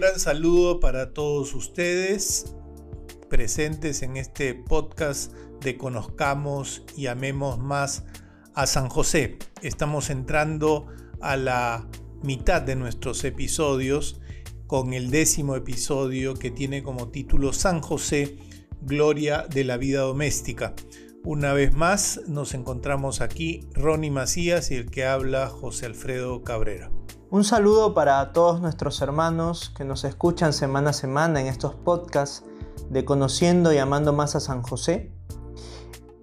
gran saludo para todos ustedes presentes en este podcast de Conozcamos y Amemos más a San José. Estamos entrando a la mitad de nuestros episodios con el décimo episodio que tiene como título San José, Gloria de la Vida Doméstica. Una vez más nos encontramos aquí Ronnie Macías y el que habla José Alfredo Cabrera. Un saludo para todos nuestros hermanos que nos escuchan semana a semana en estos podcasts de Conociendo y Amando más a San José.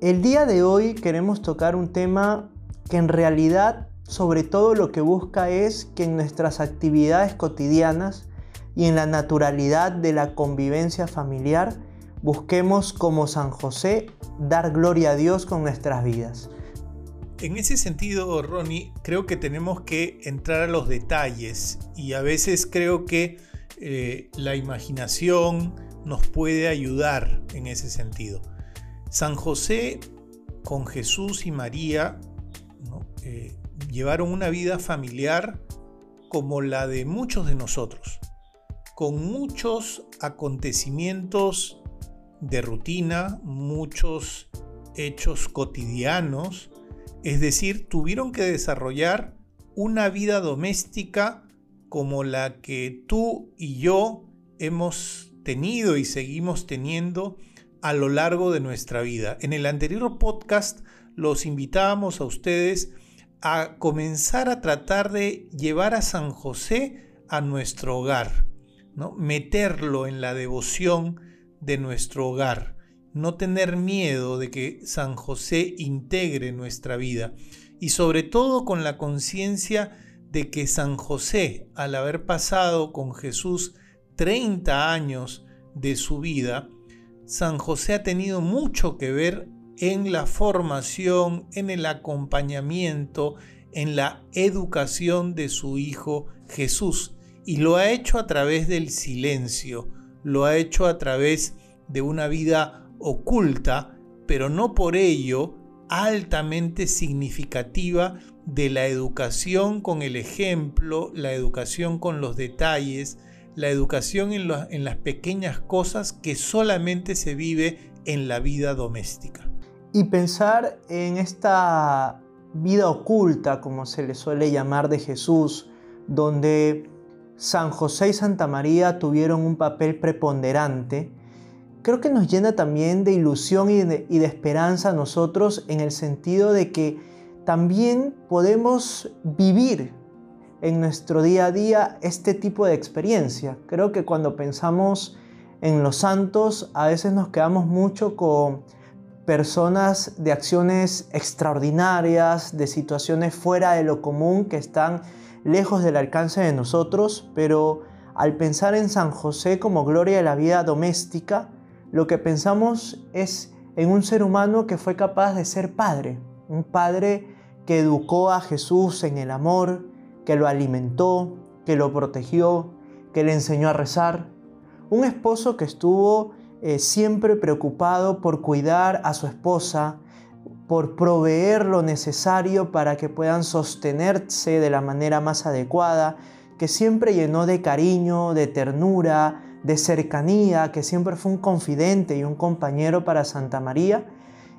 El día de hoy queremos tocar un tema que en realidad sobre todo lo que busca es que en nuestras actividades cotidianas y en la naturalidad de la convivencia familiar busquemos como San José dar gloria a Dios con nuestras vidas. En ese sentido, Ronnie, creo que tenemos que entrar a los detalles y a veces creo que eh, la imaginación nos puede ayudar en ese sentido. San José con Jesús y María eh, llevaron una vida familiar como la de muchos de nosotros, con muchos acontecimientos de rutina, muchos hechos cotidianos, es decir, tuvieron que desarrollar una vida doméstica como la que tú y yo hemos tenido y seguimos teniendo a lo largo de nuestra vida. En el anterior podcast los invitábamos a ustedes a comenzar a tratar de llevar a San José a nuestro hogar, ¿no? meterlo en la devoción de nuestro hogar no tener miedo de que San José integre nuestra vida y sobre todo con la conciencia de que San José, al haber pasado con Jesús 30 años de su vida, San José ha tenido mucho que ver en la formación, en el acompañamiento, en la educación de su Hijo Jesús. Y lo ha hecho a través del silencio, lo ha hecho a través de una vida oculta, pero no por ello altamente significativa de la educación con el ejemplo, la educación con los detalles, la educación en, en, las pequeñas cosas que solamente se vive en la vida doméstica. Y pensar en esta vida oculta, como se le suele llamar de Jesús, donde San José y Santa María tuvieron un papel preponderante, creo que nos llena también de ilusión y de, esperanza a nosotros en el sentido de que también podemos vivir en nuestro día a día este tipo de experiencia. Creo que cuando pensamos en los santos a veces nos quedamos mucho con personas de acciones extraordinarias, de situaciones fuera de lo común que están lejos del alcance de nosotros, pero al pensar en San José como gloria de la vida doméstica, lo que pensamos es en un ser humano que fue capaz de ser padre, un padre que educó a Jesús en el amor, que lo alimentó, que lo protegió, que le enseñó a rezar, un esposo que estuvo eh, siempre preocupado por cuidar a su esposa, por proveer lo necesario para que puedan sostenerse de la manera más adecuada, que siempre llenó de cariño, de ternura, de cercanía, que siempre fue un confidente y un compañero para Santa María.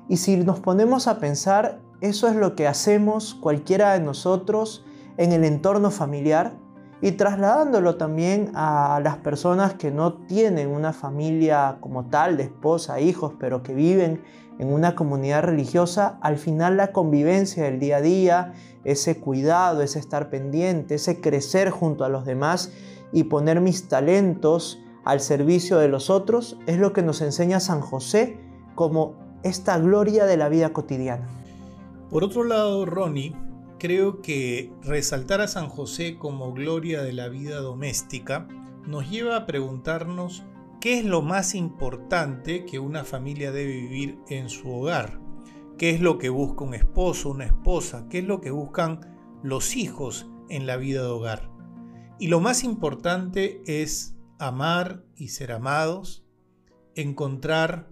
Y si nos ponemos a pensar, eso es lo que hacemos cualquiera de nosotros en el entorno familiar y trasladándolo también a las personas que no tienen una familia como tal, de esposa, hijos, pero que viven en una comunidad religiosa, al final la convivencia del día a día, ese cuidado, ese estar pendiente, ese crecer junto a los demás y poner mis talentos al servicio de los otros es lo que nos enseña San José como esta gloria de la vida cotidiana. Por otro lado, Ronnie, creo que resaltar a San José como gloria de la vida doméstica nos lleva a preguntarnos qué es lo más importante que una familia debe vivir en su hogar, qué es lo que busca un esposo, una esposa, qué es lo que buscan los hijos en la vida de hogar. Y lo más importante es amar y ser amados, encontrar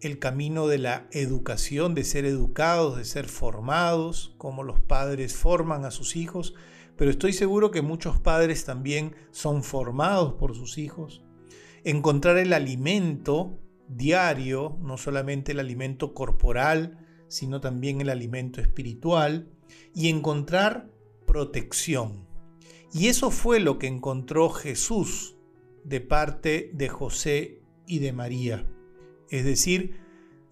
el camino de la educación, de ser educados, de ser formados, como los padres forman a sus hijos, pero estoy seguro que muchos padres también son formados por sus hijos. Encontrar el alimento diario, no solamente el alimento corporal, sino también el alimento espiritual, y encontrar protección. Y eso fue lo que encontró Jesús de parte de José y de María. Es decir,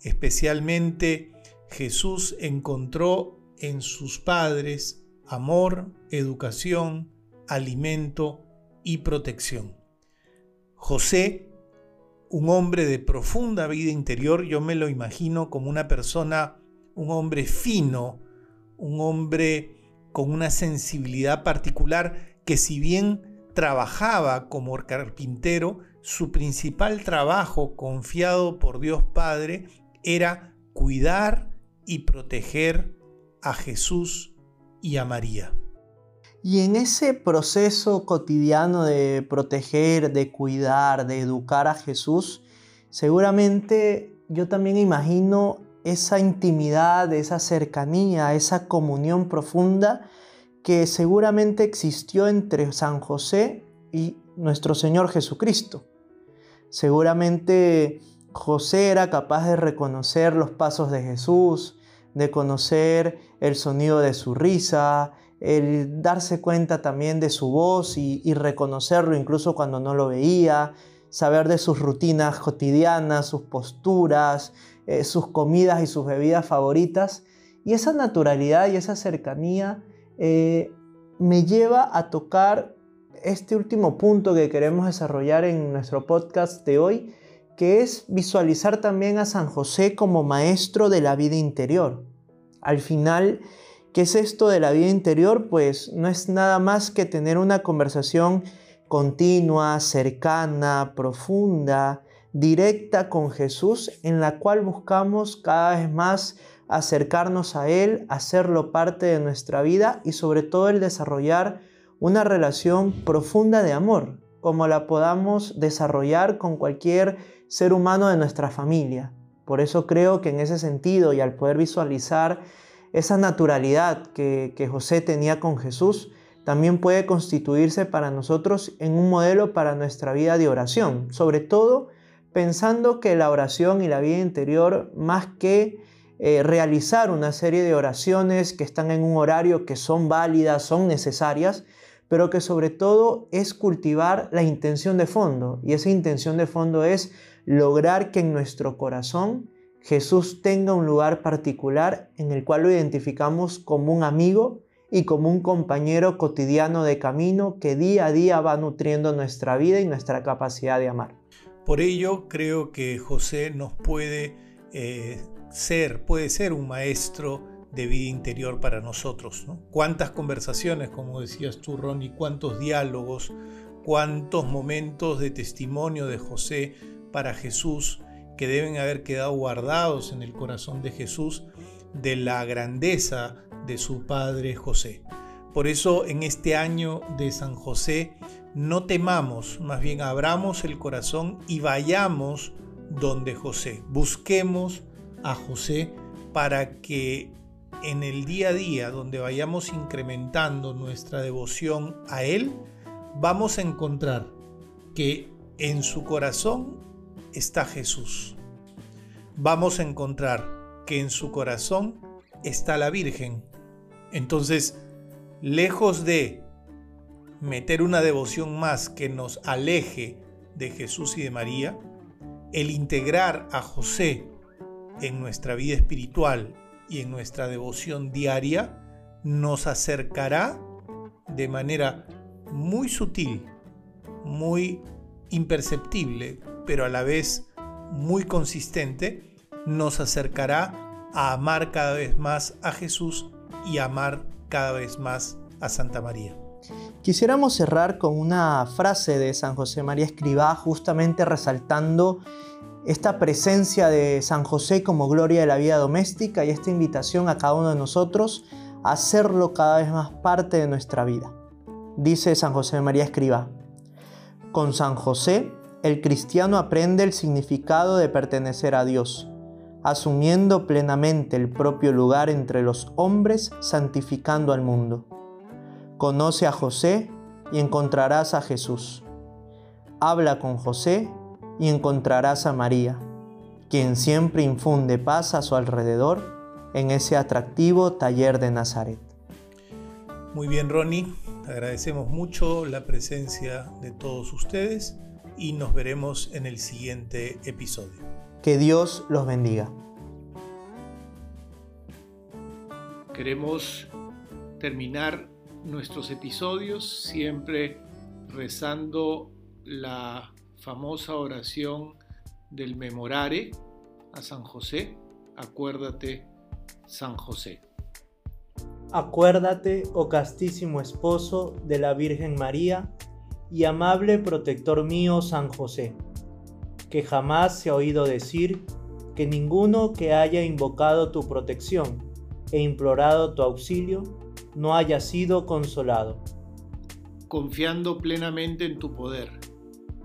especialmente Jesús encontró en sus padres amor, educación, alimento y protección. José, un hombre de profunda vida interior, yo me lo imagino como una persona, un hombre fino, un hombre con una sensibilidad particular que si bien trabajaba como carpintero, su principal trabajo confiado por Dios Padre era cuidar y proteger a Jesús y a María. Y en ese proceso cotidiano de proteger, de cuidar, de educar a Jesús, seguramente yo también imagino esa intimidad, esa cercanía, esa comunión profunda que seguramente existió entre San José y nuestro Señor Jesucristo. Seguramente José era capaz de reconocer los pasos de Jesús, de conocer el sonido de su risa, el darse cuenta también de su voz y, reconocerlo incluso cuando no lo veía, saber de sus rutinas cotidianas, sus posturas, eh, sus comidas y sus bebidas favoritas. Y esa naturalidad y esa cercanía eh, me lleva a tocar este último punto que queremos desarrollar en nuestro podcast de hoy, que es visualizar también a San José como maestro de la vida interior. Al final, ¿qué es esto de la vida interior? Pues no es nada más que tener una conversación continua, cercana, profunda, directa con Jesús, en la cual buscamos cada vez más acercarnos a Él, hacerlo parte de nuestra vida y sobre todo el desarrollar una relación profunda de amor, como la podamos desarrollar con cualquier ser humano de nuestra familia. Por eso creo que en ese sentido y al poder visualizar esa naturalidad que, José tenía con Jesús, también puede constituirse para nosotros en un modelo para nuestra vida de oración, sobre todo pensando que la oración y la vida interior, más que eh, realizar una serie de oraciones que están en un horario que son válidas, son necesarias, pero que sobre todo es cultivar la intención de fondo. Y esa intención de fondo es lograr que en nuestro corazón Jesús tenga un lugar particular en el cual lo identificamos como un amigo y como un compañero cotidiano de camino que día a día va nutriendo nuestra vida y nuestra capacidad de amar. Por ello creo que José nos puede eh, ser, puede ser un maestro de vida interior para nosotros. Cuántas conversaciones, como decías tú, Ronnie, cuántos diálogos, cuántos momentos de testimonio de José para Jesús que deben haber quedado guardados en el corazón de Jesús de la grandeza de su padre José. Por eso en este año de San José no temamos, más bien abramos el corazón y vayamos donde José. Busquemos a José para que en el día a día, donde vayamos incrementando nuestra devoción a Él, vamos a encontrar que en su corazón está Jesús. Vamos a encontrar que en su corazón está la Virgen. Entonces, lejos de meter una devoción más que nos aleje de Jesús y de María, el integrar a José en nuestra vida espiritual y en nuestra devoción diaria nos acercará de manera muy sutil, muy imperceptible, pero a la vez muy consistente, nos acercará a amar cada vez más a Jesús y amar cada vez más a Santa María. Quisiéramos cerrar con una frase de San José María Escribá, justamente resaltando esta presencia de San José como gloria de la vida doméstica y esta invitación a cada uno de nosotros a hacerlo cada vez más parte de nuestra vida. Dice San José María Escriba, con San José el cristiano aprende el significado de pertenecer a Dios, asumiendo plenamente el propio lugar entre los hombres, santificando al mundo. Conoce a José y encontrarás a Jesús. Habla con José y encontrarás a María, quien siempre infunde paz a su alrededor en ese atractivo taller de Nazaret. Muy bien, Ronnie. Agradecemos mucho la presencia de todos ustedes y nos veremos en el siguiente episodio. Que Dios los bendiga. Queremos terminar nuestros episodios siempre rezando la famosa oración del memorare a San José. Acuérdate, San José. Acuérdate, oh castísimo esposo de la Virgen María y amable protector mío San José, que jamás se ha oído decir que ninguno que haya invocado tu protección e implorado tu auxilio no haya sido consolado. Confiando plenamente en tu poder,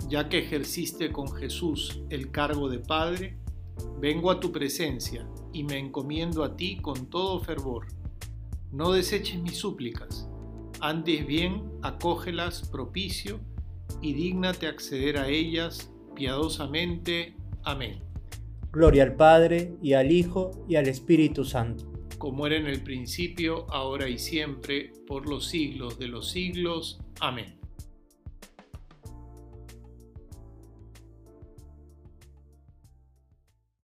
ya que ejerciste con Jesús el cargo de Padre, vengo a tu presencia y me encomiendo a ti con todo fervor. No deseches mis súplicas, antes bien acógelas propicio y dígnate acceder a ellas piadosamente. Amén. Gloria al Padre, y al Hijo, y al Espíritu Santo. Como era en el principio, ahora y siempre, por los siglos de los siglos. Amén.